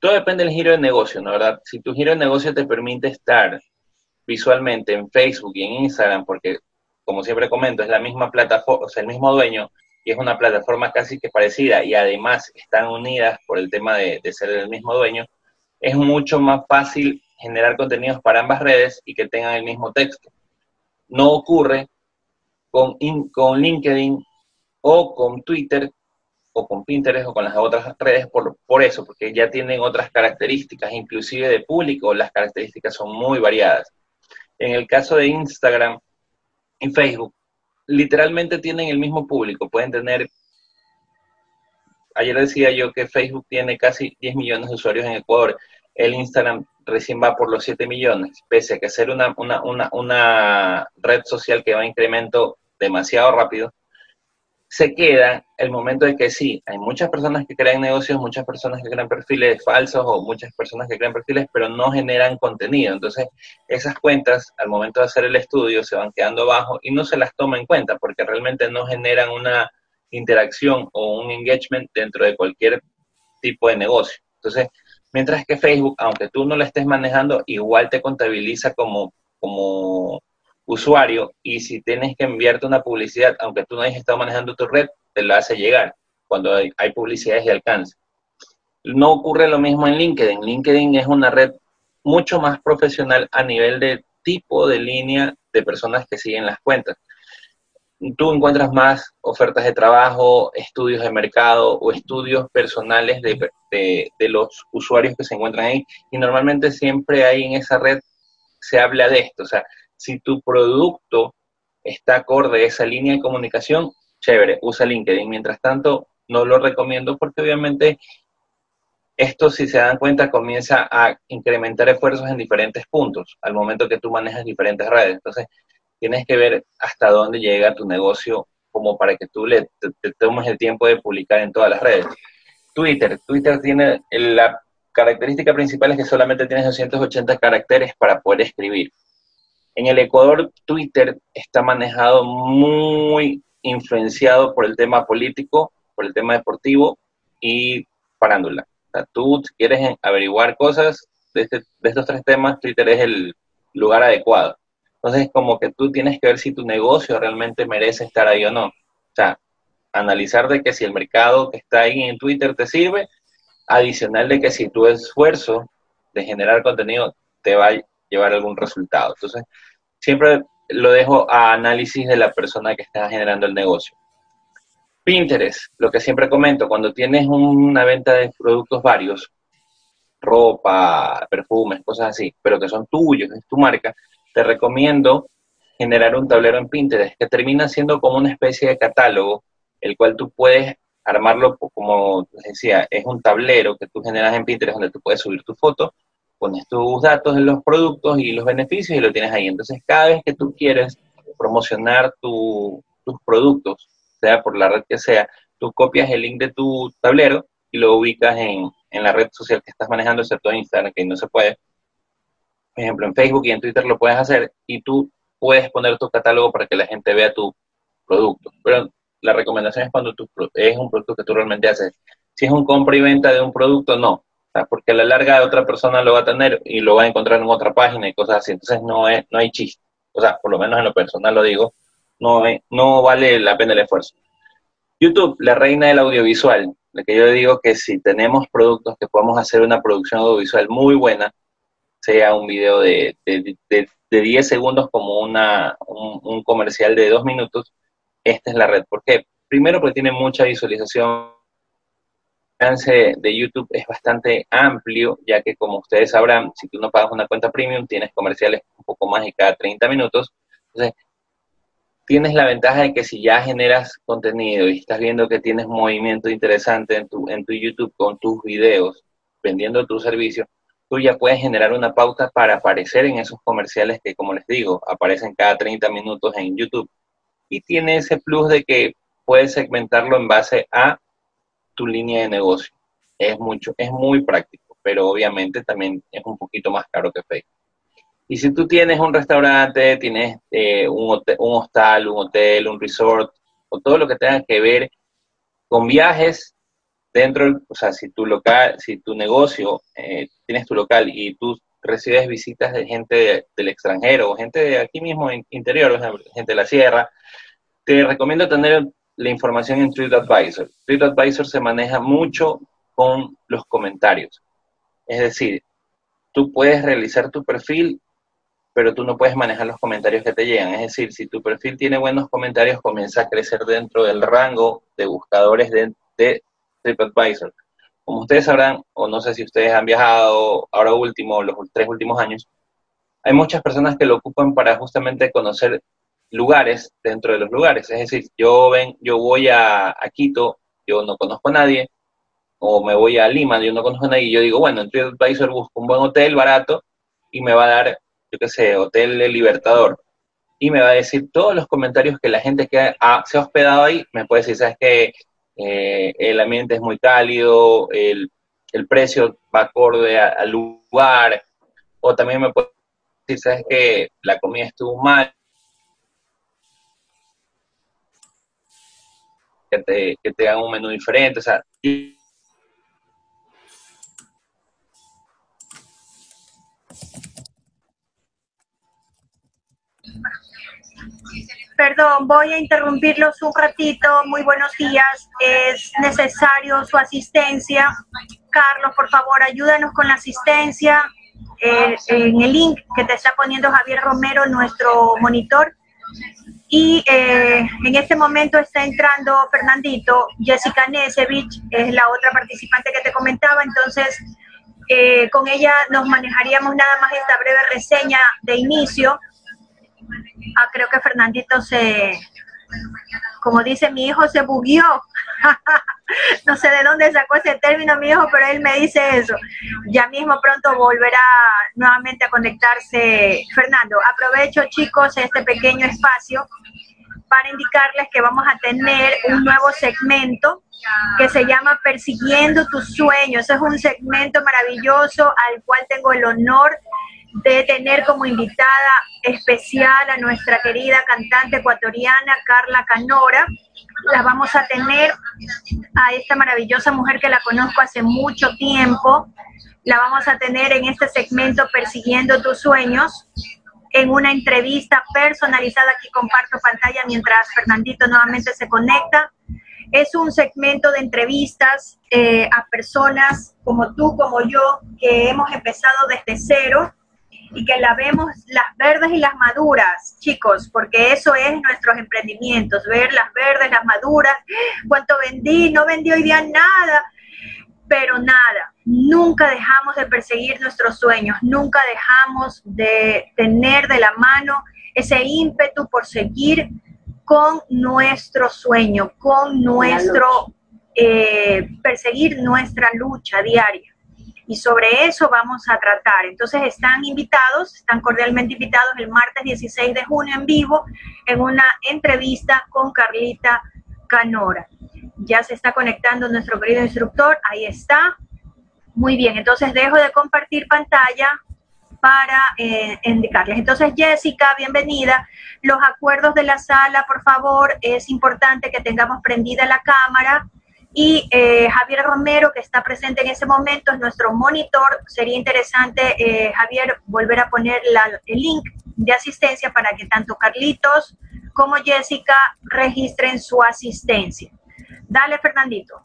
Todo depende del giro de negocio, ¿no verdad? Si tu giro de negocio te permite estar visualmente en Facebook y en Instagram, porque como siempre comento, es la misma plataforma, o sea, el mismo dueño, y es una plataforma casi que parecida, y además están unidas por el tema de, ser el mismo dueño, es mucho más fácil generar contenidos para ambas redes y que tengan el mismo texto. No ocurre con, con LinkedIn o con Twitter con Pinterest o con las otras redes por, por eso, porque ya tienen otras características, inclusive de público, las características son muy variadas. En el caso de Instagram y Facebook, literalmente tienen el mismo público, pueden tener, ayer decía yo que Facebook tiene casi 10 millones de usuarios en Ecuador, el Instagram recién va por los 7 millones, pese a que ser una, una, una, una red social que va en incremento demasiado rápido, se queda el momento de que sí, hay muchas personas que crean negocios, muchas personas que crean perfiles falsos o muchas personas que crean perfiles, pero no generan contenido. Entonces, esas cuentas, al momento de hacer el estudio, se van quedando abajo y no se las toma en cuenta porque realmente no generan una interacción o un engagement dentro de cualquier tipo de negocio. Entonces, mientras que Facebook, aunque tú no lo estés manejando, igual te contabiliza como, como usuario y si tienes que enviarte una publicidad, aunque tú no hayas estado manejando tu red, te la hace llegar cuando hay, hay publicidades de alcance. No ocurre lo mismo en LinkedIn. LinkedIn es una red mucho más profesional a nivel de tipo de línea de personas que siguen las cuentas. Tú encuentras más ofertas de trabajo, estudios de mercado o estudios personales de, de, los usuarios que se encuentran ahí y normalmente siempre hay en esa red se habla de esto, o sea, si tu producto está acorde a esa línea de comunicación, chévere, usa LinkedIn. Mientras tanto, no lo recomiendo porque obviamente esto, si se dan cuenta, comienza a incrementar esfuerzos en diferentes puntos al momento que tú manejas diferentes redes. Entonces, tienes que ver hasta dónde llega tu negocio como para que tú le te, tomes el tiempo de publicar en todas las redes. Twitter, Twitter tiene la característica principal es que solamente tienes 280 caracteres para poder escribir. En el Ecuador, Twitter está manejado muy influenciado por el tema político, por el tema deportivo y parándula. O sea, tú quieres averiguar cosas de, este, de, estos tres temas, Twitter es el lugar adecuado. Entonces, como que tú tienes que ver si tu negocio realmente merece estar ahí o no. O sea, analizar de que si el mercado que está ahí en Twitter te sirve, adicional de que si tu esfuerzo de generar contenido te va llevar algún resultado. Entonces, siempre lo dejo a análisis de la persona que está generando el negocio. Pinterest, lo que siempre comento, cuando tienes una venta de productos varios, ropa, perfumes, cosas así, pero que son tuyos, es tu marca, te recomiendo generar un tablero en Pinterest que termina siendo como una especie de catálogo, el cual tú puedes armarlo como les decía, es un tablero que tú generas en Pinterest donde tú puedes subir tu foto, pones tus datos de los productos y los beneficios y lo tienes ahí. Entonces, cada vez que tú quieres promocionar tu, tus productos, sea por la red que sea, tú copias el link de tu tablero y lo ubicas en, en la red social que estás manejando, excepto en Instagram, que no se puede. Por ejemplo, en Facebook y en Twitter lo puedes hacer y tú puedes poner tu catálogo para que la gente vea tu producto. Pero la recomendación es cuando tu, es un producto que tú realmente haces. Si es un compra y venta de un producto, no. Porque a la larga otra persona lo va a tener y lo va a encontrar en otra página y cosas así. Entonces no, es, no hay chiste. O sea, por lo menos en lo personal lo digo, no, no vale la pena el esfuerzo. YouTube, la reina del audiovisual. Lo que yo digo que si tenemos productos que podamos hacer una producción audiovisual muy buena, sea un video de, de, de, de 10 segundos como una, un, un comercial de 2 minutos, esta es la red. ¿Por qué? Primero porque tiene mucha visualización. Alcance de YouTube es bastante amplio, ya que como ustedes sabrán, si tú no pagas una cuenta premium, tienes comerciales un poco más y cada 30 minutos. Entonces, tienes la ventaja de que si ya generas contenido y estás viendo que tienes movimiento interesante en tu, en tu YouTube con tus videos, vendiendo tu servicio, tú ya puedes generar una pauta para aparecer en esos comerciales que, como les digo, aparecen cada 30 minutos en YouTube. Y tiene ese plus de que puedes segmentarlo en base a tu línea de negocio. Es mucho, es muy práctico, pero obviamente también es un poquito más caro que Facebook. Y si tú tienes un restaurante, tienes eh, un, un hostal, un hotel, un resort, o todo lo que tenga que ver con viajes, dentro, o sea, si tu local, si tu negocio, eh, tienes tu local y tú recibes visitas de gente del extranjero o gente de aquí mismo en interior, gente de la sierra, te recomiendo tener la información en TripAdvisor. TripAdvisor se maneja mucho con los comentarios. Es decir, tú puedes realizar tu perfil, pero tú no puedes manejar los comentarios que te llegan. Es decir, si tu perfil tiene buenos comentarios, comienza a crecer dentro del rango de buscadores de, de TripAdvisor. Como ustedes sabrán, o no sé si ustedes han viajado ahora último, los tres últimos años, hay muchas personas que lo ocupan para justamente conocer lugares dentro de los lugares. Es decir, yo ven, yo voy a, Quito, yo no conozco a nadie, o me voy a Lima, yo no conozco a nadie, y yo digo, bueno, en TripAdvisor busco un buen hotel barato y me va a dar, yo qué sé, Hotel Libertador. Y me va a decir todos los comentarios que la gente que se ha hospedado ahí, me puede decir, ¿sabes qué? Eh, el ambiente es muy cálido, el, precio va acorde al lugar, o también me puede decir, sabes que la comida estuvo mal, que te, que te hagan un menú diferente, o sea, Perdón, voy a interrumpirlos un ratito. Muy buenos días. Es necesario su asistencia. Carlos, por favor, ayúdanos con la asistencia. Eh, en el link que te está poniendo Javier Romero, nuestro monitor. Y eh, en este momento está entrando Fernandito, Jessica Nesevich es la otra participante que te comentaba, entonces eh, con ella nos manejaríamos nada más esta breve reseña de inicio. Ah, creo que Fernandito se, como dice mi hijo, se bugueó. no sé de dónde sacó ese término mi hijo, pero él me dice eso. Ya mismo pronto volverá nuevamente a conectarse Fernando. Aprovecho, chicos, este pequeño espacio para indicarles que vamos a tener un nuevo segmento que se llama Persiguiendo tus sueños. Es un segmento maravilloso al cual tengo el honor de tener como invitada especial a nuestra querida cantante ecuatoriana Carla Canora. La vamos a tener a esta maravillosa mujer que la conozco hace mucho tiempo. La vamos a tener en este segmento Persiguiendo tus sueños, en una entrevista personalizada. Aquí comparto pantalla mientras Fernandito nuevamente se conecta. Es un segmento de entrevistas eh, a personas como tú, como yo, que hemos empezado desde cero y que la vemos las verdes y las maduras, chicos, porque eso es nuestros emprendimientos, ver las verdes, las maduras, cuánto vendí, no vendí hoy día nada, pero nada, nunca dejamos de perseguir nuestros sueños, nunca dejamos de tener de la mano ese ímpetu por seguir con nuestro sueño, con nuestro, eh, perseguir nuestra lucha diaria y sobre eso vamos a tratar. Entonces están invitados, están cordialmente invitados el martes 16 de junio en vivo en una entrevista con Carlita Canora. Ya se está conectando nuestro querido instructor, ahí está. Muy bien, entonces dejo de compartir pantalla para eh, indicarles. Entonces, Jessica, bienvenida. Los acuerdos de la sala, por favor, es importante que tengamos prendida la cámara y eh, Javier Romero, que está presente en ese momento, es nuestro monitor. Sería interesante, eh, Javier, volver a poner el link de asistencia para que tanto Carlitos como Jessica registren su asistencia. Dale, Fernandito.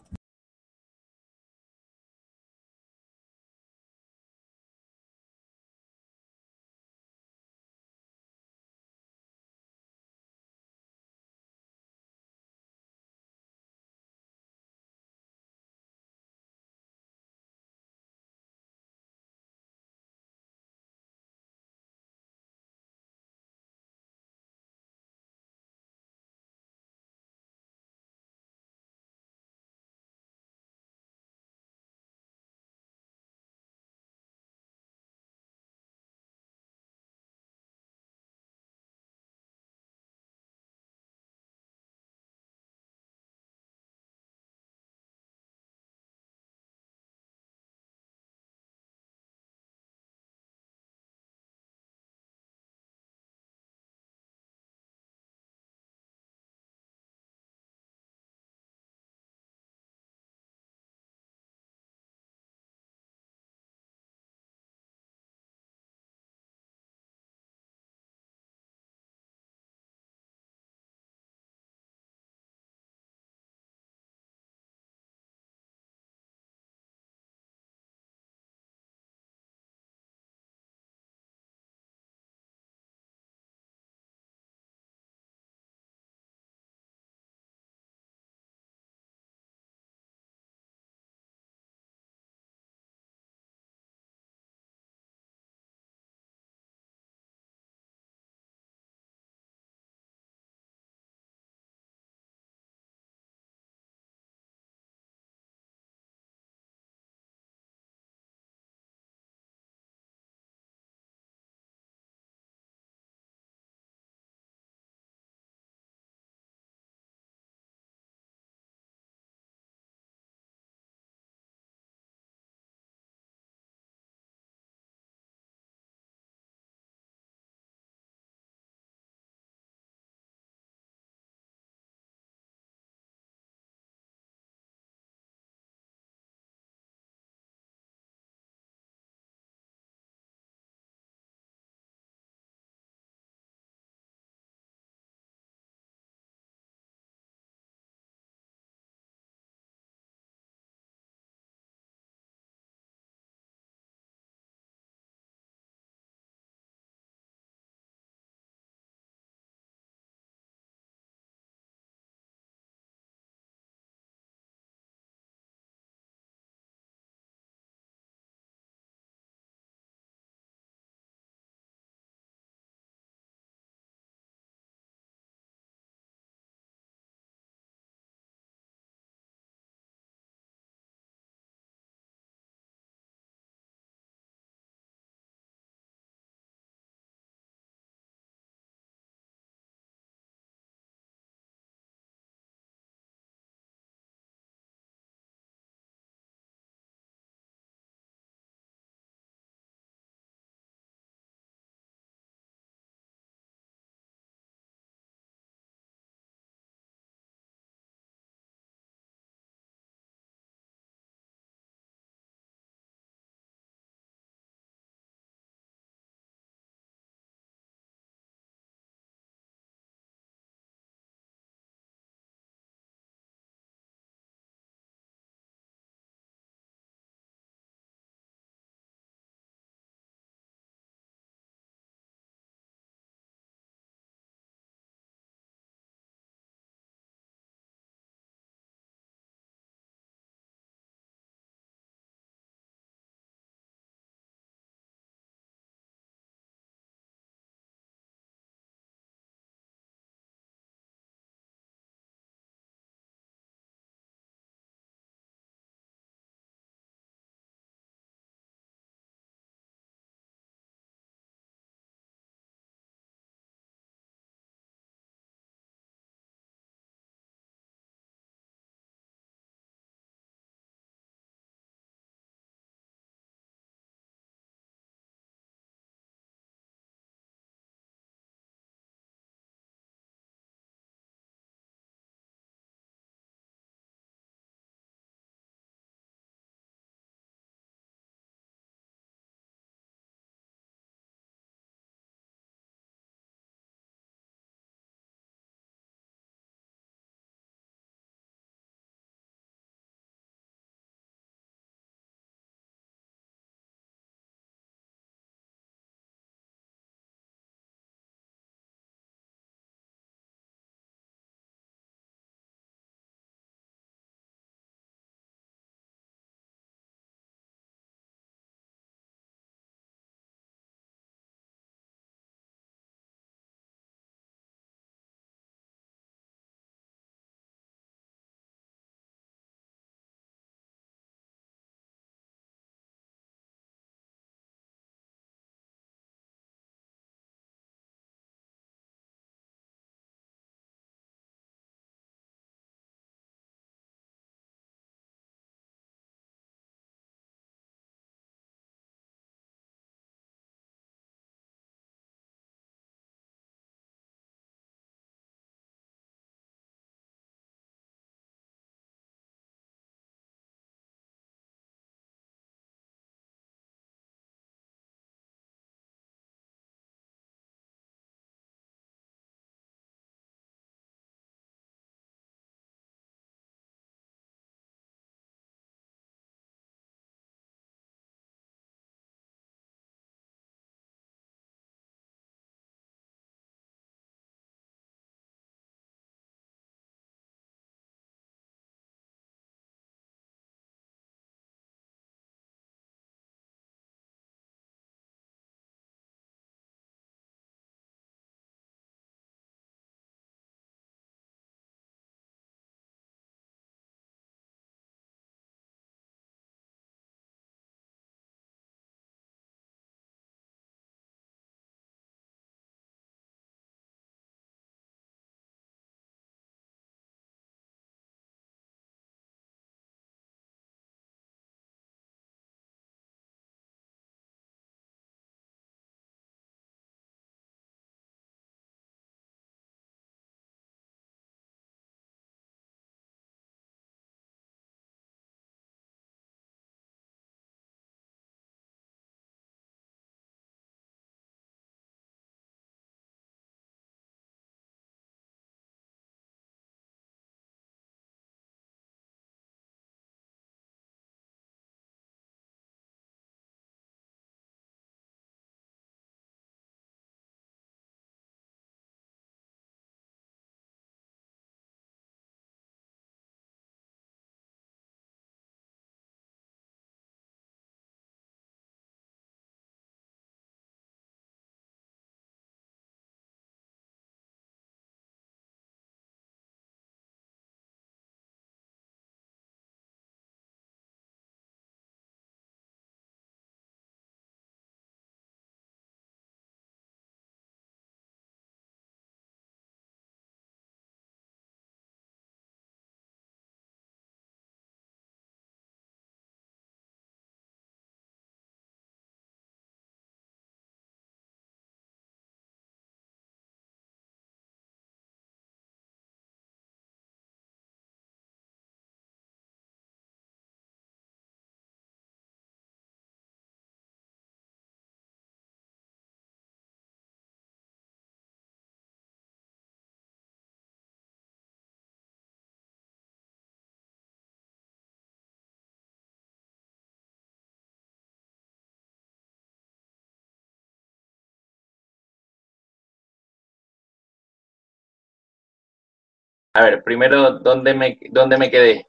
A ver, primero, ¿dónde me, dónde me quedé?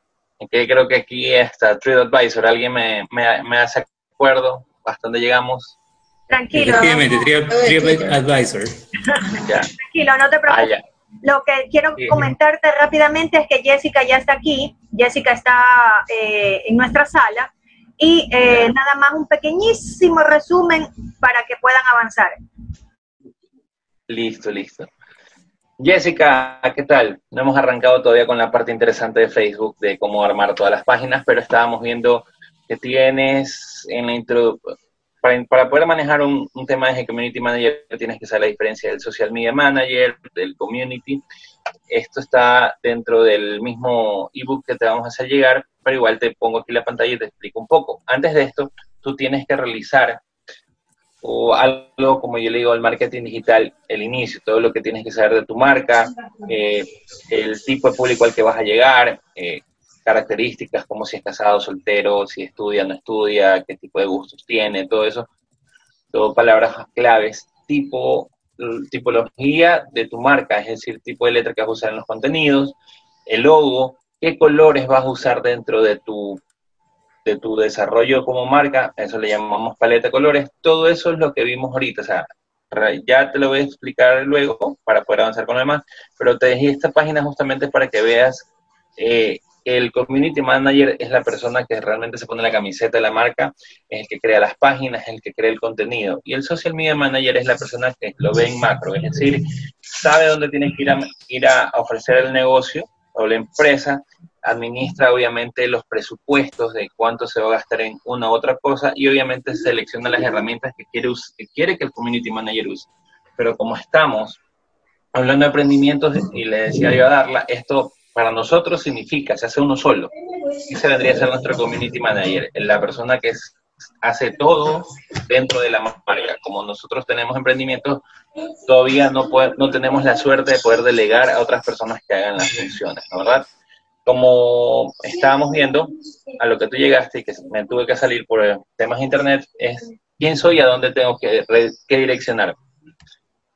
Que creo que aquí está TripAdvisor. ¿Alguien me, me, me hace acuerdo? ¿Hasta dónde llegamos? Tranquilo. Efectivamente, TripAdvisor. Ya. Tranquilo, no te Ah, preocupes. ya. Lo que quiero Sí. comentarte rápidamente es que Jessica ya está aquí, Jessica está eh, en nuestra sala y eh, nada más un pequeñísimo resumen para que puedan avanzar. Listo, listo. Jessica, ¿qué tal? No hemos arrancado todavía con la parte interesante de Facebook, de cómo armar todas las páginas, pero estábamos viendo que tienes en la intro, para, para poder manejar un, un tema de Community Manager, tienes que saber la diferencia del Social Media Manager, del Community. Esto está dentro del mismo ebook que te vamos a hacer llegar, pero igual te pongo aquí la pantalla y te explico un poco. Antes de esto, tú tienes que realizar o algo como yo le digo al marketing digital, el inicio, todo lo que tienes que saber de tu marca, eh, el tipo de público al que vas a llegar, eh, características como si es casado, soltero, si estudia, no estudia, qué tipo de gustos tiene, todo eso, todo palabras claves, tipo, tipología de tu marca, es decir, tipo de letra que vas a usar en los contenidos, el logo, qué colores vas a usar dentro de tu de tu desarrollo como marca, eso le llamamos paleta de colores, todo eso es lo que vimos ahorita, o sea, ya te lo voy a explicar luego para poder avanzar con lo demás, pero te dejé esta página justamente para que veas eh, el community manager es la persona que realmente se pone la camiseta de la marca, es el que crea las páginas, es el que crea el contenido, y el social media manager es la persona que lo ve en macro, es decir, sabe dónde tiene que ir a ofrecer el negocio o la empresa, administra obviamente los presupuestos de cuánto se va a gastar en una u otra cosa y obviamente selecciona las herramientas que quiere, que el community manager use. Pero como estamos hablando de emprendimientos y le decía yo a Darla, esto para nosotros significa, se hace uno solo. Y se vendría a ser nuestro community manager, la persona que hace todo dentro de la marca. Como nosotros tenemos emprendimientos, todavía no, no tenemos la suerte de poder delegar a otras personas que hagan las funciones, ¿no verdad? Como estábamos viendo, a lo que tú llegaste y que me tuve que salir por temas de internet, es quién soy y a dónde tengo que, que direccionar.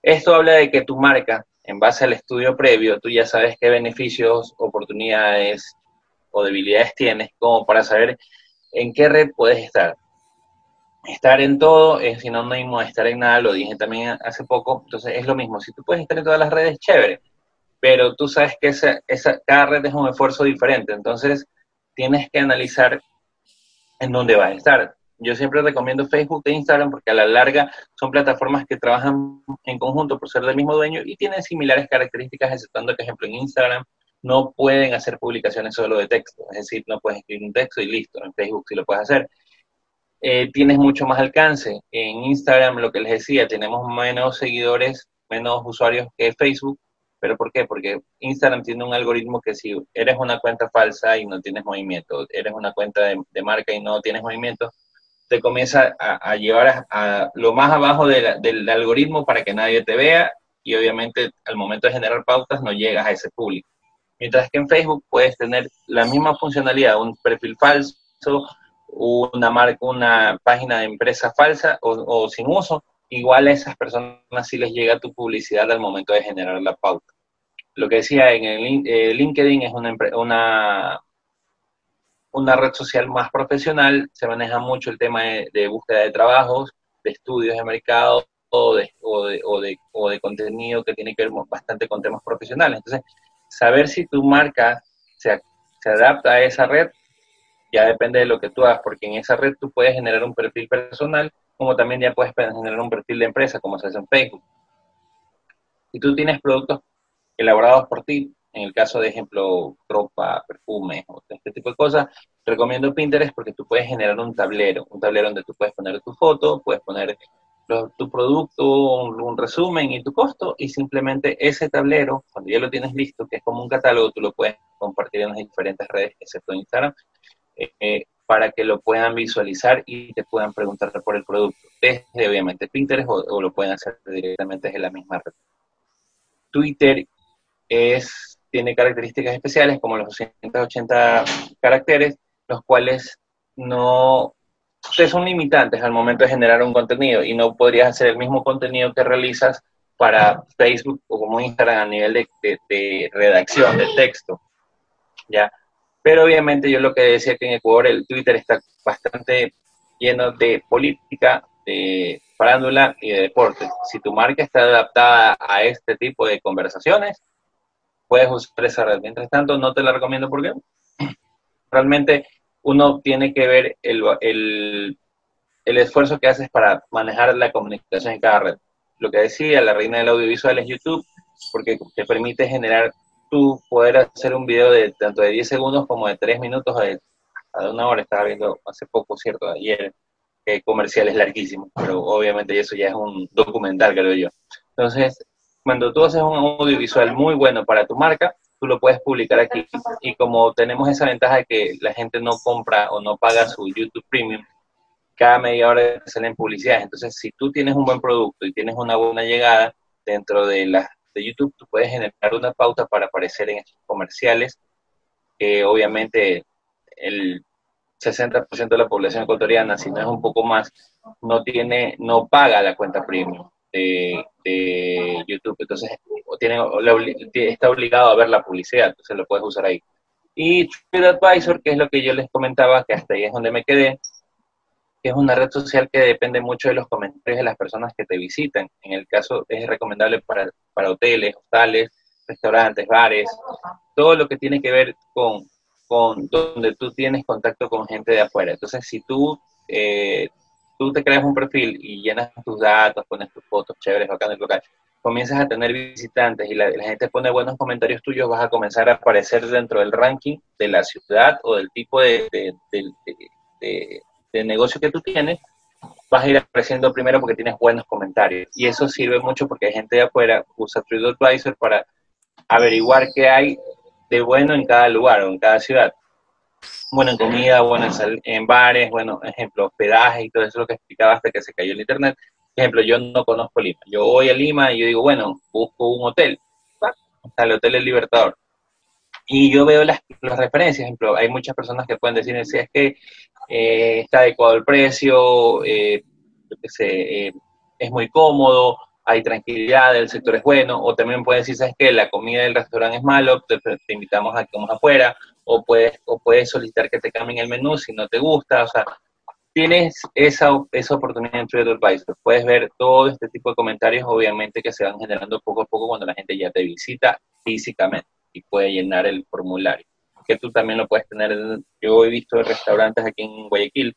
Esto habla de que tu marca, en base al estudio previo, tú ya sabes qué beneficios, oportunidades o debilidades tienes como para saber en qué red puedes estar. Estar en todo es sinónimo de estar en nada, lo dije también hace poco, entonces es lo mismo. Si tú puedes estar en todas las redes, chévere, pero tú sabes que esa, esa, cada red es un esfuerzo diferente, entonces tienes que analizar en dónde vas a estar. Yo siempre recomiendo Facebook e Instagram porque a la larga son plataformas que trabajan en conjunto por ser del mismo dueño y tienen similares características, exceptuando que, ejemplo, en Instagram no pueden hacer publicaciones solo de texto, es decir, no puedes escribir un texto y listo, en Facebook sí lo puedes hacer. Eh, tienes mucho más alcance. En Instagram, lo que les decía, tenemos menos seguidores, menos usuarios que Facebook, ¿pero por qué? Porque Instagram tiene un algoritmo que si eres una cuenta falsa y no tienes movimiento, eres una cuenta de, marca y no tienes movimiento, te comienza a, llevar a, lo más abajo del algoritmo para que nadie te vea y obviamente al momento de generar pautas no llegas a ese público. Mientras que en Facebook puedes tener la misma funcionalidad, un perfil falso, una marca, una página de empresa falsa o sin uso, igual a esas personas sí les llega tu publicidad al momento de generar la pauta. Lo que decía en el eh, LinkedIn es una, una, una red social más profesional, se maneja mucho el tema de, de búsqueda de trabajos, de estudios de mercado o de, o, de, o, de, o de contenido que tiene que ver bastante con temas profesionales. Entonces, saber si tu marca se, se adapta a esa red ya depende de lo que tú hagas, porque en esa red tú puedes generar un perfil personal, como también ya puedes generar un perfil de empresa, como se hace en Facebook. Si tú tienes productos elaborados por ti, en el caso de ejemplo, ropa, perfume, o este tipo de cosas, recomiendo Pinterest porque tú puedes generar un tablero, un tablero donde tú puedes poner tu foto, puedes poner tu producto, un, resumen y tu costo, y simplemente ese tablero, cuando ya lo tienes listo, que es como un catálogo, tú lo puedes compartir en las diferentes redes, excepto Instagram, eh, para que lo puedan visualizar y te puedan preguntar por el producto, desde obviamente Pinterest o, o lo pueden hacer directamente desde la misma red. Twitter es, tiene características especiales como los 280 caracteres, los cuales no son limitantes al momento de generar un contenido y no podrías hacer el mismo contenido que realizas para Facebook o como Instagram a nivel de, de- de redacción de texto, ¿ya? Pero obviamente yo lo que decía que en Ecuador el Twitter está bastante lleno de política, de farándula y de deporte. Si tu marca está adaptada a este tipo de conversaciones, puedes usar esa red. Mientras tanto, no te la recomiendo porque realmente uno tiene que ver el, el, el esfuerzo que haces para manejar la comunicación en cada red. Lo que decía, la reina del audiovisual es YouTube, porque te permite generar tú poder hacer un video de tanto de 10 segundos como de 3 minutos a de una hora. Estaba viendo hace poco, ¿cierto? Ayer, que comercial es larguísimo, pero obviamente eso ya es un documental, creo yo. Entonces, cuando tú haces un audiovisual muy bueno para tu marca, tú lo puedes publicar aquí. Y como tenemos esa ventaja de que la gente no compra o no paga su YouTube Premium, cada media hora salen publicidades. Entonces, si tú tienes un buen producto y tienes una buena llegada dentro de, la, de YouTube, tú puedes generar una pauta para aparecer en estos comerciales, que obviamente el 60% de la población ecuatoriana, si no es un poco más, no tiene, no paga la cuenta premium de, YouTube. Entonces, tiene, está obligado a ver la publicidad, entonces lo puedes usar ahí. Y TripAdvisor, que es lo que yo les comentaba, que hasta ahí es donde me quedé, que es una red social que depende mucho de los comentarios de las personas que te visitan. En el caso, es recomendable para, para hoteles, hostales, restaurantes, bares, todo lo que tiene que ver con, con donde tú tienes contacto con gente de afuera. Entonces, si tú, eh, tú te creas un perfil y llenas tus datos, pones tus fotos chéveres, bacanas, local, comienzas a tener visitantes y la, la gente pone buenos comentarios tuyos, vas a comenzar a aparecer dentro del ranking de la ciudad o del tipo de- de- de negocio que tú tienes, vas a ir apareciendo primero porque tienes buenos comentarios. Y eso sirve mucho porque hay gente de afuera, usa TripAdvisor para averiguar qué hay de bueno en cada lugar o en cada ciudad. Bueno en comida, bueno en, en bares, bueno, ejemplo, hospedaje y todo eso lo que explicaba hasta que se cayó el internet. Ejemplo, yo no conozco Lima. Yo voy a Lima y yo digo, bueno, busco un hotel. Está el Hotel El Libertador. Y yo veo las, las referencias. Ejemplo, hay muchas personas que pueden decir, si es que eh, está adecuado el precio, eh, qué sé, eh, es muy cómodo, hay tranquilidad, el sector es bueno, o también pueden decir, sabes que la comida del restaurante es malo, te, te invitamos a que comas afuera, o puedes, o puedes solicitar que te cambien el menú si no te gusta, o sea, tienes esa, esa oportunidad en TripAdvisor. Puedes ver todo este tipo de comentarios, obviamente, que se van generando poco a poco cuando la gente ya te visita físicamente y puede llenar el formulario. Que tú también lo puedes tener. en- yo he visto restaurantes aquí en Guayaquil,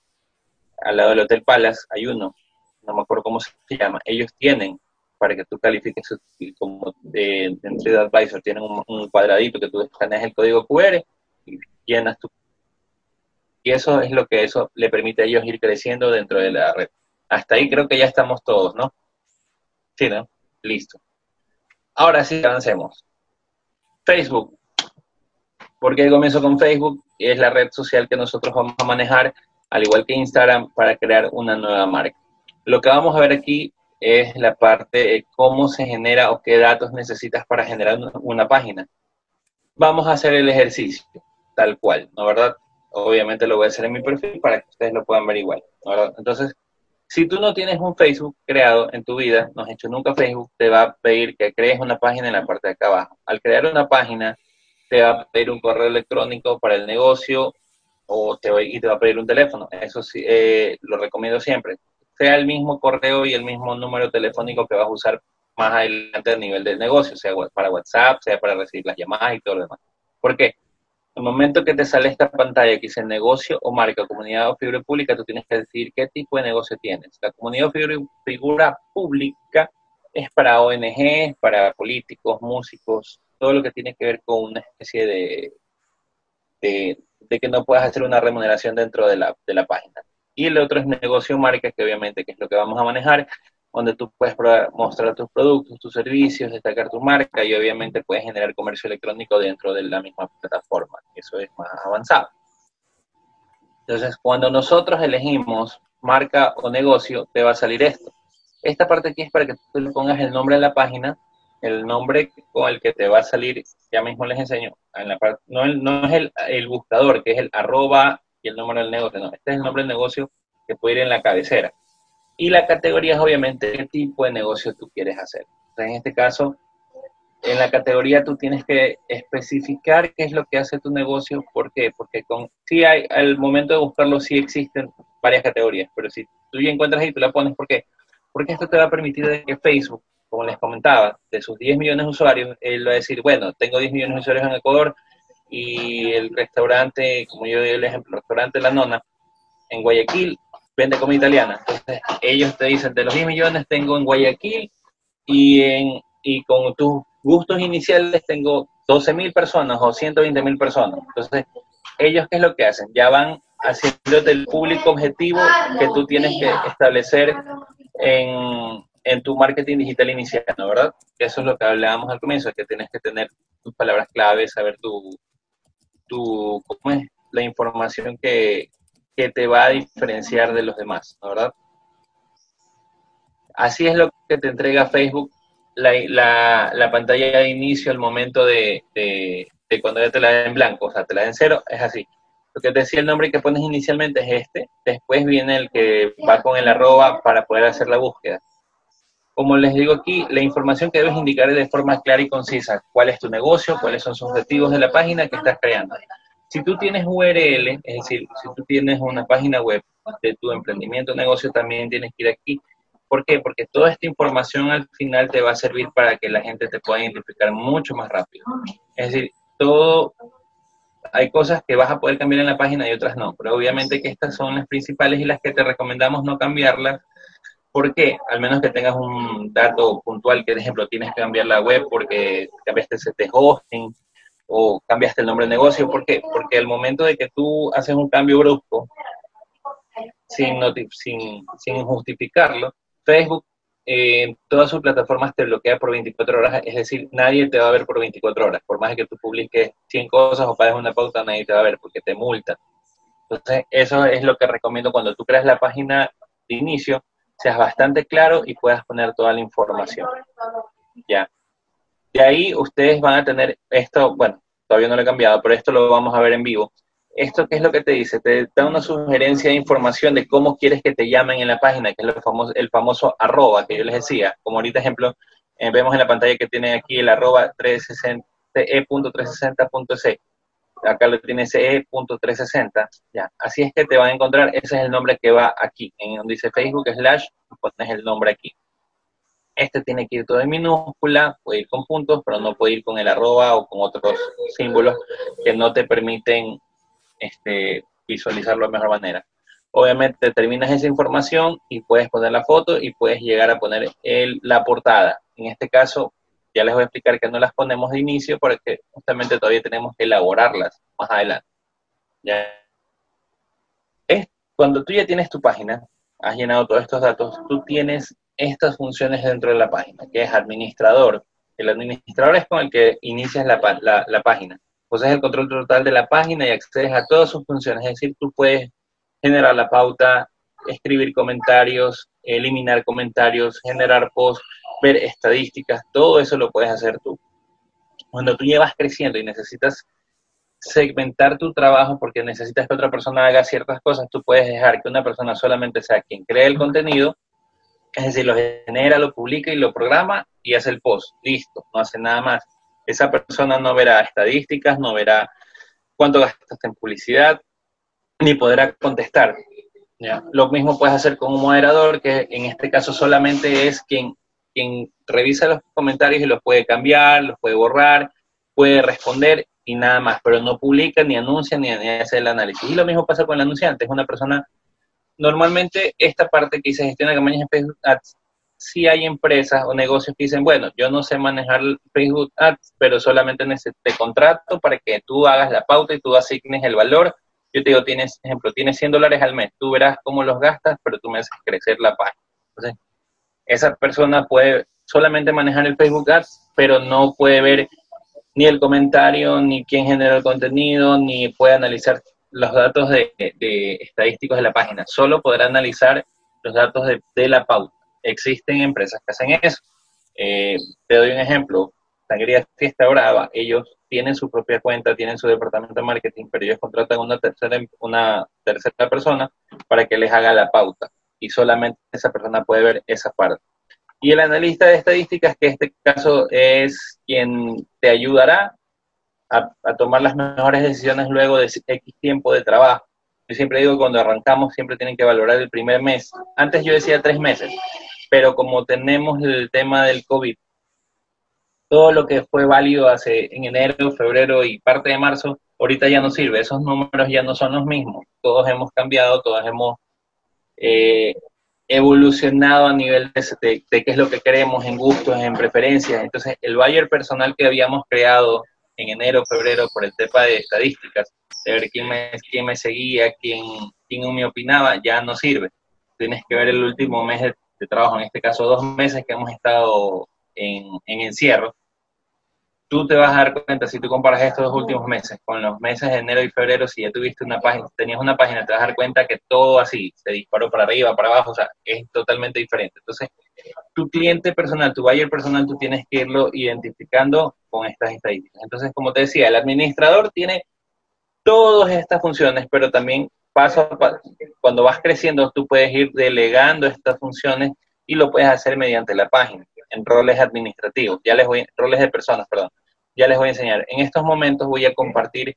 al lado del Hotel Palace, hay uno, no me acuerdo cómo se llama. Ellos tienen, para que tú califiques como de, en TripAdvisor, tienen un, un cuadradito que tú escaneas el código QR y llenas tu y eso es lo que eso le permite a ellos ir creciendo dentro de la red. Hasta ahí creo que ya estamos todos, ¿no? Sí, ¿no? Listo. Ahora sí, avancemos. Facebook. ¿Por qué comienzo con Facebook? Es la red social que nosotros vamos a manejar, al igual que Instagram, para crear una nueva marca. Lo que vamos a ver aquí es la parte de cómo se genera o qué datos necesitas para generar una- página. Vamos a hacer el ejercicio, tal cual, ¿no verdad? obviamente lo voy a hacer en mi perfil para que ustedes lo puedan ver igual. ¿verdad? Entonces, si tú no tienes un Facebook creado en tu vida, no has hecho nunca Facebook, te va a pedir que crees una página en la parte de acá abajo. Al crear una página, te va a pedir un correo electrónico para el negocio o te va, y te va a pedir un teléfono. Eso sí, eh, lo recomiendo siempre. Sea el mismo correo y el mismo número telefónico que vas a usar más adelante a nivel del negocio, sea para WhatsApp, sea para recibir las llamadas y todo lo demás. ¿Por qué? el momento que te sale esta pantalla que dice negocio o marca, comunidad o figura pública, tú tienes que decir qué tipo de negocio tienes. La comunidad o figura, figura pública es para ONG, para políticos, músicos, todo lo que tiene que ver con una especie de, de, de que no puedas hacer una remuneración dentro de la, de la página. Y el otro es negocio marca, que obviamente que es lo que vamos a manejar, donde tú puedes mostrar tus productos, tus servicios, destacar tu marca y obviamente puedes generar comercio electrónico dentro de la misma plataforma. Eso es más avanzado. Entonces, cuando nosotros elegimos marca o negocio, te va a salir esto. Esta parte aquí es para que tú le pongas el nombre de la página, el nombre con el que te va a salir, ya mismo les enseño, en la parte, no, es el, el buscador, que es el arroba y el número del negocio, no, este es el nombre del negocio que puede ir en la cabecera Y la categoría es obviamente qué tipo de negocio tú quieres hacer. en este caso, en la categoría tú tienes que especificar qué es lo que hace tu negocio. ¿Por qué? Porque con, sí hay, al momento de buscarlo sí existen varias categorías, pero si tú ya encuentras ahí, tú la pones, ¿por qué? Porque esto te va a permitir que Facebook, como les comentaba, de sus 10 millones de usuarios, él va a decir, bueno, tengo 10 millones de usuarios en Ecuador y el restaurante, como yo doy el ejemplo, el restaurante La Nona, en Guayaquil, vende comida italiana. Entonces, ellos te dicen, de los 10 millones tengo en Guayaquil y, en, y con tus gustos iniciales tengo 12 mil personas o 120 mil personas. Entonces, ellos qué es lo que hacen? Ya van haciéndote el público objetivo que tú tienes que establecer en, en tu marketing digital inicial, ¿no? ¿verdad? Eso es lo que hablábamos al comienzo, que tienes que tener tus palabras clave, saber tu, tu ¿cómo es? La información que, que te va a diferenciar de los demás, ¿no? ¿verdad? Así es lo que te entrega Facebook la, la, pantalla de inicio al momento de, de, cuando ya te la da en blanco, o sea, te la da en cero, es así. Lo que te decía el nombre que pones inicialmente es este, después viene el que va con el arroba para poder hacer la búsqueda. Como les digo aquí, la información que debes indicar es de forma clara y concisa. ¿Cuál es tu negocio? ¿Cuáles son sus objetivos de la página que estás creando? Si tú tienes URL, es decir, si tú tienes una página web de tu emprendimiento o negocio, también tienes que ir aquí ¿Por qué? Porque toda esta información al final te va a servir para que la gente te pueda identificar mucho más rápido. Es decir, todo, hay cosas que vas a poder cambiar en la página y otras no, pero obviamente que estas son las principales y las que te recomendamos no cambiarlas. ¿Por qué? Al menos que tengas un dato puntual, que por ejemplo tienes que cambiar la web porque cambiaste ese hosting o cambiaste el nombre de negocio. ¿Por qué? Porque al momento de que tú haces un cambio brusco, sin, sin, sin justificarlo, Facebook eh, todas sus plataformas te bloquea por 24 horas, es decir, nadie te va a ver por 24 horas, por más que tú publiques 100 cosas o pagues una pauta, nadie te va a ver porque te multa. Entonces, eso es lo que recomiendo cuando tú creas la página de inicio, seas bastante claro y puedas poner toda la información. Ya. De ahí ustedes van a tener esto, bueno, todavía no lo he cambiado, pero esto lo vamos a ver en vivo esto qué es lo que te dice? Te da una sugerencia de información de cómo quieres que te llamen en la página, que es el famoso, el famoso arroba que yo les decía. Como ahorita ejemplo, eh, vemos en la pantalla que tiene aquí el arroba 360, e.360.c. Acá lo tiene ce.360. Ya. Así es que te van a encontrar, ese es el nombre que va aquí, en donde dice Facebook slash, pones el nombre aquí. Este tiene que ir todo en minúscula, puede ir con puntos, pero no puede ir con el arroba o con otros símbolos que no te permiten este, visualizarlo de mejor manera. Obviamente terminas esa información y puedes poner la foto y puedes llegar a poner el, la portada. En este caso, ya les voy a explicar que no las ponemos de inicio porque justamente todavía tenemos que elaborarlas más adelante. ¿Ya? Es, cuando tú ya tienes tu página, has llenado todos estos datos, tú tienes estas funciones dentro de la página, que es administrador. El administrador es con el que inicias la, la, la página pues es el control total de la página y accedes a todas sus funciones. Es decir, tú puedes generar la pauta, escribir comentarios, eliminar comentarios, generar posts, ver estadísticas, todo eso lo puedes hacer tú. Cuando tú llevas creciendo y necesitas segmentar tu trabajo porque necesitas que otra persona haga ciertas cosas, tú puedes dejar que una persona solamente sea quien cree el contenido, es decir, lo genera, lo publica y lo programa y hace el post. Listo, no hace nada más esa persona no verá estadísticas, no verá cuánto gastaste en publicidad, ni podrá contestar. Lo mismo puedes hacer con un moderador, que en este caso solamente es quien, quien revisa los comentarios y los puede cambiar, los puede borrar, puede responder y nada más, pero no publica, ni anuncia, ni, hace el análisis. Y lo mismo pasa con el anunciante, es una persona, normalmente esta parte que dice gestiona campañas en Facebook Ads si hay empresas o negocios que dicen, bueno, yo no sé manejar Facebook Ads, pero solamente necesito contrato para que tú hagas la pauta y tú asignes el valor. Yo te digo, tienes, ejemplo, tienes 100 dólares al mes, tú verás cómo los gastas, pero tú me haces crecer la página. Entonces, esa persona puede solamente manejar el Facebook Ads, pero no puede ver ni el comentario, ni quién genera el contenido, ni puede analizar los datos de, estadísticos de la página. Solo podrá analizar los datos de, la pauta existen empresas que hacen eso. Eh, te doy un ejemplo, Sangría Fiesta Brava, ellos tienen su propia cuenta, tienen su departamento de marketing, pero ellos contratan una tercera, una tercera persona para que les haga la pauta. y solamente esa persona puede ver esa parte. Y el analista de estadísticas, que en este caso es quien te ayudará a, a tomar las mejores decisiones luego de X tiempo de trabajo. Yo siempre digo cuando arrancamos siempre tienen que valorar el primer mes. Antes yo decía tres meses, pero como tenemos el tema del COVID, todo lo que fue válido hace en enero, febrero y parte de marzo, ahorita ya no sirve. Esos números ya no son los mismos. Todos hemos cambiado, todos hemos eh, evolucionado a nivel de, qué es lo que queremos en gustos, en preferencias. Entonces, el buyer personal que habíamos creado en enero, febrero, por el tema de estadísticas, de ver quién me, quién me seguía, quién, quién me opinaba, ya no sirve. Tienes que ver el último mes de, trabajo, en este caso dos meses que hemos estado en encierro, tú te vas a dar cuenta, si tú comparas estos dos últimos meses con los meses de enero y febrero, si ya tuviste una página, tenías una página, te vas a dar cuenta que todo así, se disparó para arriba, para abajo, o sea, es totalmente diferente. Entonces, tu cliente personal, tu buyer personal, tú tienes que irlo identificando con estas estadísticas. Entonces, como te decía, el administrador tiene todas estas funciones, pero también paso a paso, cuando vas creciendo, tú puedes ir delegando estas funciones y lo puedes hacer mediante la página, en roles administrativos, ya les voy, roles de personas, perdón ya les voy a enseñar. En estos momentos voy a compartir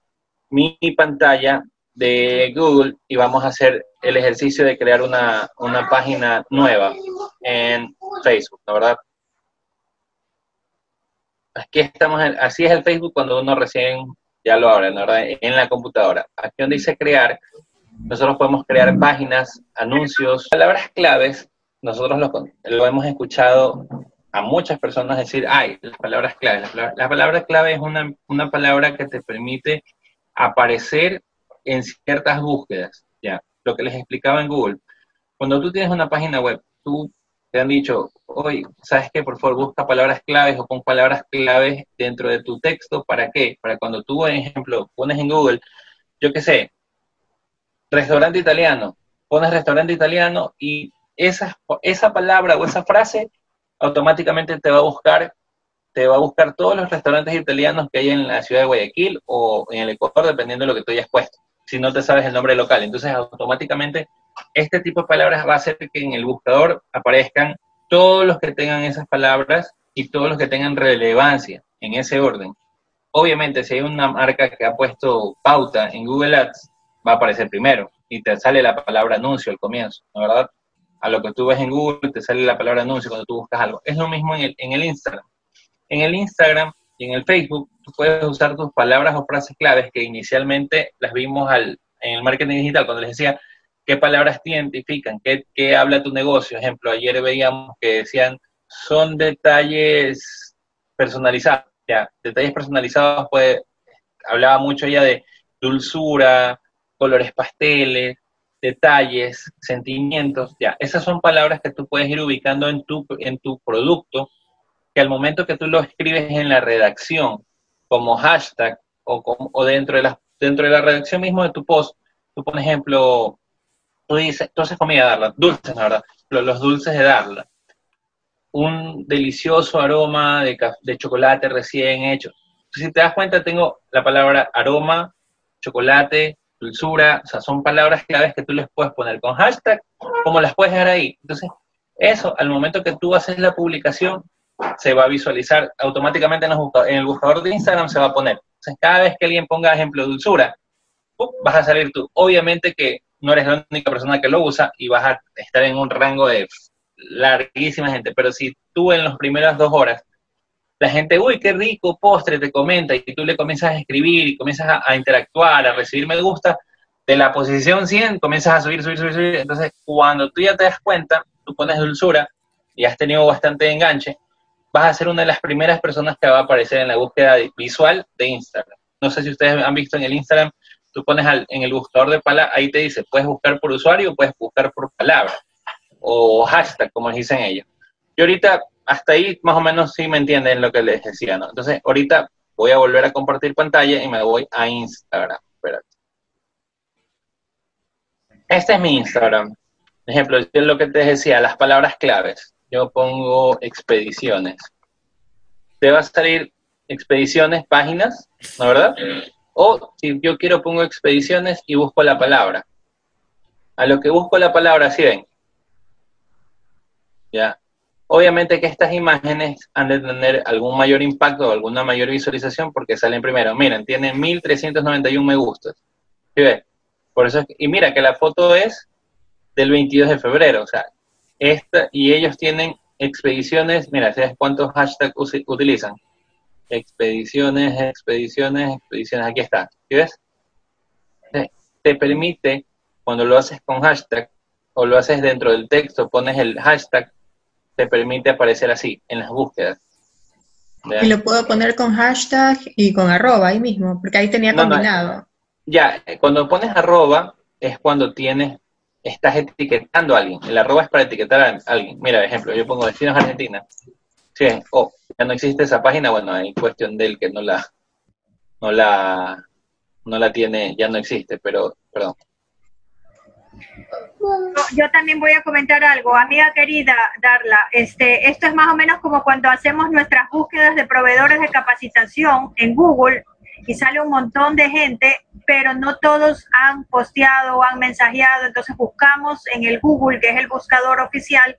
mi pantalla de Google y vamos a hacer el ejercicio de crear una, página nueva en Facebook, ¿no verdad? Aquí estamos, así es el Facebook cuando uno recién ya lo abre, ¿no verdad? En la computadora. Aquí donde dice crear, nosotros podemos crear páginas, anuncios, palabras claves. Nosotros lo, lo hemos escuchado a muchas personas decir, ay, las palabras clave. La palabra, clave es una, una, palabra que te permite aparecer en ciertas búsquedas. Ya, lo que les explicaba en Google. Cuando tú tienes una página web, tú te han dicho, oye, ¿sabes qué? Por favor, busca palabras claves o pon palabras claves dentro de tu texto. ¿Para qué? Para cuando tú, por ejemplo, pones en Google, yo qué sé, restaurante italiano, pones restaurante italiano y esa, esa palabra o esa frase automáticamente te va a buscar, te va a buscar todos los restaurantes italianos que hay en la ciudad de Guayaquil o en el Ecuador, dependiendo de lo que tú hayas puesto, si no te sabes el nombre local. Entonces, automáticamente, este tipo de palabras va a hacer que en el buscador aparezcan todos los que tengan esas palabras y todos los que tengan relevancia en ese orden. Obviamente, si hay una marca que ha puesto pauta en Google Ads, va a aparecer primero y te sale la palabra anuncio al comienzo, ¿no verdad? A lo que tú ves en Google, te sale la palabra anuncio cuando tú buscas algo. Es lo mismo en el, en el Instagram. En el Instagram y en el Facebook, tú puedes usar tus palabras o frases claves que inicialmente las vimos al, en el marketing digital, cuando les decía qué palabras te identifican, qué, qué habla tu negocio. Ejemplo, ayer veíamos que decían, son detalles personalizados. Detalles personalizados, pues, hablaba mucho ya de dulzura, colores pasteles, detalles, sentimientos, ya, esas son palabras que tú puedes ir ubicando en tu, en tu producto, que al momento que tú lo escribes en la redacción, como hashtag, o, o dentro, de la, dentro de la redacción mismo de tu post, tú, por ejemplo, tú dices, haces comida Darla, dulces, la verdad, los dulces de Darla, un delicioso aroma de, de chocolate recién hecho. Si te das cuenta, tengo la palabra aroma, chocolate, dulzura, o sea, son palabras claves que tú les puedes poner con hashtag, como las puedes dejar ahí. Entonces, eso, al momento que tú haces la publicación, se va a visualizar automáticamente en, el buscador de Instagram, se va a poner. Entonces, cada vez que alguien ponga ejemplo dulzura, vas a salir tú. Obviamente que no eres la única persona que lo usa y vas a estar en un rango de larguísima gente, pero si tú en las primeras dos horas la gente, uy, qué rico postre, te comenta, y tú le comienzas a escribir y comienzas a, interactuar, a recibir me gusta, de la posición 100 comienzas a subir, subir, subir, subir. Entonces, cuando tú ya te das cuenta, tú pones dulzura y has tenido bastante enganche, vas a ser una de las primeras personas que va a aparecer en la búsqueda visual de Instagram. No sé si ustedes han visto en el Instagram, tú pones en el buscador de palabras, ahí te dice, puedes buscar por usuario puedes buscar por palabra o hashtag, como dicen ellos. Yo ahorita hasta ahí más o menos sí me entienden lo que les decía, ¿no? Entonces, ahorita voy a volver a compartir pantalla y me voy a Instagram. Espérate. Este es mi Instagram. Por ejemplo, es lo que te decía, las palabras claves. Yo pongo expediciones. Te va a salir expediciones, páginas, ¿no verdad? O si yo quiero pongo expediciones y busco la palabra. A lo que busco la palabra, si ven, ¿ya? Obviamente que estas imágenes han de tener algún mayor impacto o alguna mayor visualización porque salen primero. Miren, tienen 1391 me gustas. ¿Sí ves? Por eso y mira que la foto es del 22 de febrero, o sea, esta, y ellos tienen expediciones, mira, ¿sabes cuántos hashtags utilizan? Expediciones, expediciones, expediciones, aquí está, ¿sí ves? Te permite, cuando lo haces con hashtag, o lo haces dentro del texto, pones el hashtag, te permite aparecer así, en las búsquedas. Y lo puedo poner con hashtag y con arroba ahí mismo, porque ahí tenía No, no, combinado. Ya, cuando pones arroba es cuando tienes, estás etiquetando a alguien. El arroba es para etiquetar a alguien. Mira, ejemplo, yo pongo Destinos Argentina. Sí, oh, ya no existe esa página, bueno, hay cuestión del que no la, no la, no la tiene, ya no existe, pero, perdón. Yo también voy a comentar algo, amiga querida Darla. Este, esto es más o menos como cuando hacemos nuestras búsquedas de proveedores de capacitación en Google y sale un montón de gente, pero no todos han posteado o han mensajeado. Entonces buscamos en el Google, que es el buscador oficial,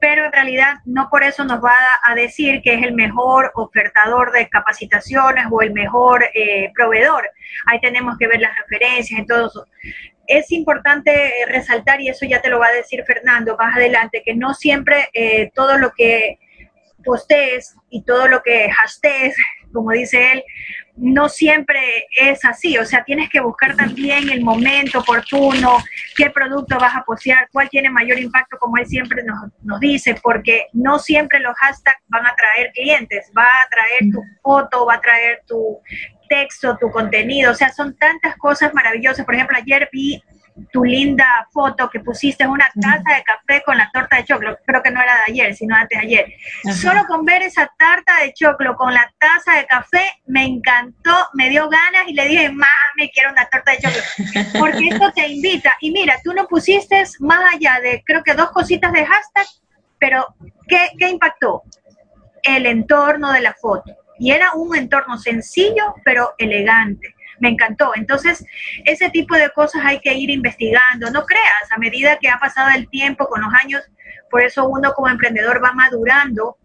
pero en realidad no por eso nos va a, decir que es el mejor ofertador de capacitaciones o el mejor eh, proveedor. Ahí tenemos que ver las referencias y todo eso es importante eh, resaltar, y eso ya te lo va a decir Fernando más adelante, que no siempre eh, todo lo que postees y todo lo que hashtags, como dice él, no siempre es así. O sea, tienes que buscar también el momento oportuno, qué producto vas a postear, cuál tiene mayor impacto, como él siempre nos, nos dice, porque no siempre los hashtags van a traer clientes, va a traer tu foto, va a traer tu texto, tu contenido, o sea, son tantas cosas maravillosas. Por ejemplo, ayer vi tu linda foto que pusiste una taza de café con la torta de choclo, creo que no era de ayer, sino antes de ayer. Ajá. Solo con ver esa tarta de choclo con la taza de café me encantó, me dio ganas y le dije, mami, quiero una torta de choclo, porque esto te invita. Y mira, tú no pusiste más allá de, creo que dos cositas de hashtag, pero ¿qué, qué impactó? El entorno de la foto. Y era un entorno sencillo, pero elegante. Me encantó. Entonces, ese tipo de cosas hay que ir investigando. No creas, a medida que ha pasado el tiempo con los años, por eso uno como emprendedor va madurando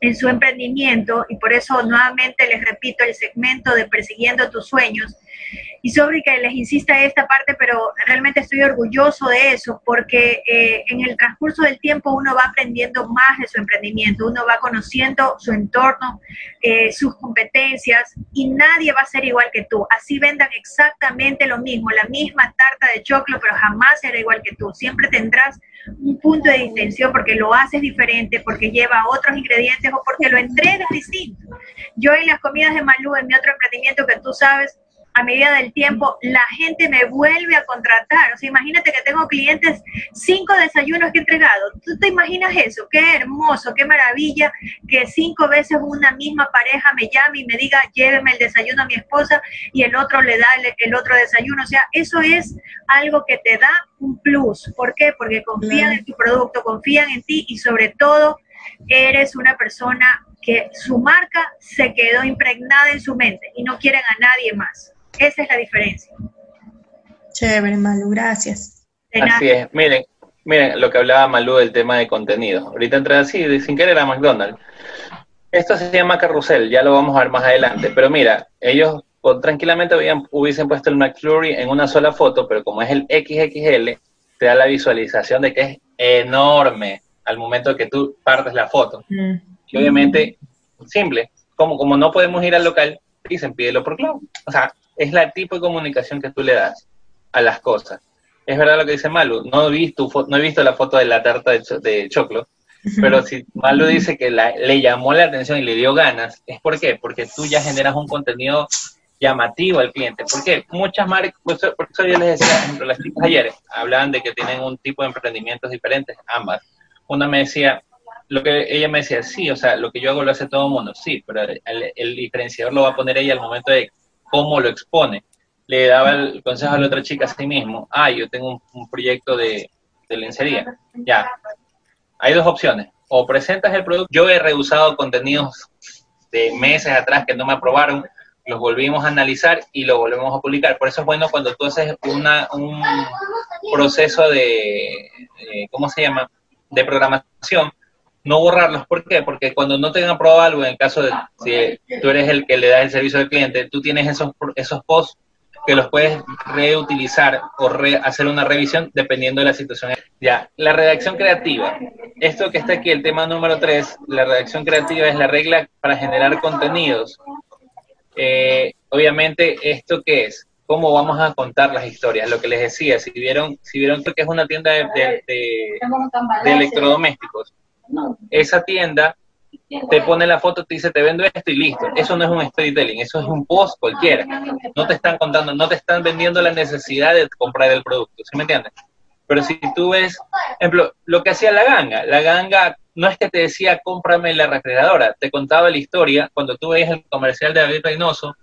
en su emprendimiento y por eso nuevamente les repito el segmento de persiguiendo tus sueños. Y sobre que les insista esta parte, pero realmente estoy orgulloso de eso porque eh, en el transcurso del tiempo uno va aprendiendo más de su emprendimiento, uno va conociendo su entorno, eh, sus competencias y nadie va a ser igual que tú. Así vendan exactamente lo mismo, la misma tarta de choclo, pero jamás será igual que tú. Siempre tendrás un punto de distinción porque lo haces diferente, porque lleva otros ingredientes o porque lo entregas distinto. Yo en las comidas de Malú, en mi otro emprendimiento que tú sabes, a medida del tiempo, la gente me vuelve a contratar. O sea, imagínate que tengo clientes, cinco desayunos que he entregado. ¿Tú te imaginas eso? Qué hermoso, qué maravilla que cinco veces una misma pareja me llame y me diga, lléveme el desayuno a mi esposa y el otro le da el, el otro desayuno. O sea, eso es algo que te da un plus. ¿Por qué? Porque confían en tu producto, confían en ti y sobre todo eres una persona que su marca se quedó impregnada en su mente y no quieren a nadie más. Esa es la diferencia. Chévere, Malu, gracias. Así es, miren, miren lo que hablaba Malú del tema de contenido. Ahorita entré así, sin querer a McDonald's. Esto se llama carrusel, ya lo vamos a ver más adelante. Pero mira, ellos pues, tranquilamente habían, hubiesen puesto el McFlurry en una sola foto, pero como es el XXL, te da la visualización de que es enorme al momento que tú partes la foto. Mm. Y obviamente, simple, como, como no podemos ir al local, dicen pídelo por cloud. O sea, es la tipo de comunicación que tú le das a las cosas. Es verdad lo que dice Malu, no he visto, no he visto la foto de la tarta de, cho- de choclo, pero si Malu dice que la- le llamó la atención y le dio ganas, ¿es por qué? Porque tú ya generas un contenido llamativo al cliente. ¿Por qué? Muchas marcas, por eso, por eso yo les decía, por ejemplo, las chicas ayer hablaban de que tienen un tipo de emprendimientos diferentes, ambas. Una me decía, lo que ella me decía, sí, o sea, lo que yo hago lo hace todo el mundo, sí, pero el, el diferenciador lo va a poner ella al momento de cómo lo expone. Le daba el consejo a la otra chica a sí mismo, ah, yo tengo un, proyecto de, de lencería, ya. Hay dos opciones, o presentas el producto, yo he rehusado contenidos de meses atrás que no me aprobaron, los volvimos a analizar y lo volvemos a publicar. Por eso es bueno cuando tú haces una, un proceso de, eh, ¿cómo se llama? De programación, no borrarlos. ¿Por qué? Porque cuando no te han aprobado algo, en el caso de si tú eres el que le da el servicio al cliente, tú tienes esos, esos posts que los puedes reutilizar o re- hacer una revisión dependiendo de la situación. Ya, la redacción creativa. Esto que está aquí, el tema número 3, la redacción creativa es la regla para generar contenidos. Eh, obviamente, ¿esto qué es? ¿Cómo vamos a contar las historias? Lo que les decía, si vieron, si vieron creo que es una tienda de, de- de- de electrodomésticos, esa tienda te pone la foto, te dice, te vendo esto y listo. Eso no es un storytelling, eso es un post cualquiera. No te están contando, no te están vendiendo la necesidad de comprar el producto, ¿sí me entiendes? Pero si tú ves, ejemplo, lo que hacía la ganga, la ganga no es que te decía, cómprame la refrigeradora, te contaba la historia, cuando tú veías el comercial de David Reynoso,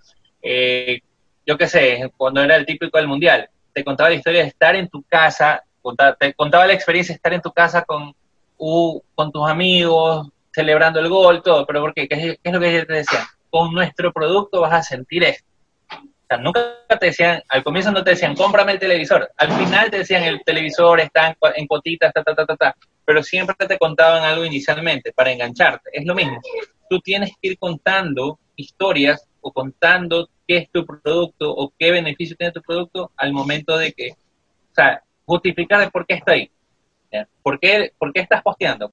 eh, yo qué sé, cuando era el típico del mundial, te contaba la historia de estar en tu casa, contaba- te contaba la experiencia de estar en tu casa con, u- con tus amigos, celebrando el gol, todo, pero ¿por qué? ¿Qué es, lo que te decían? Con nuestro producto vas a sentir esto. O nunca te decían, al comienzo no te decían, cómprame el televisor. Al final te decían, el televisor está en, en ta, ta, ta, ta. Pero siempre te contaban algo inicialmente para engancharte. Es lo mismo. Tú tienes que ir contando historias o contando qué es tu producto o qué beneficio tiene tu producto al momento de que, o sea, justificar de por qué está ahí. ¿Por qué, ¿Por qué estás posteando?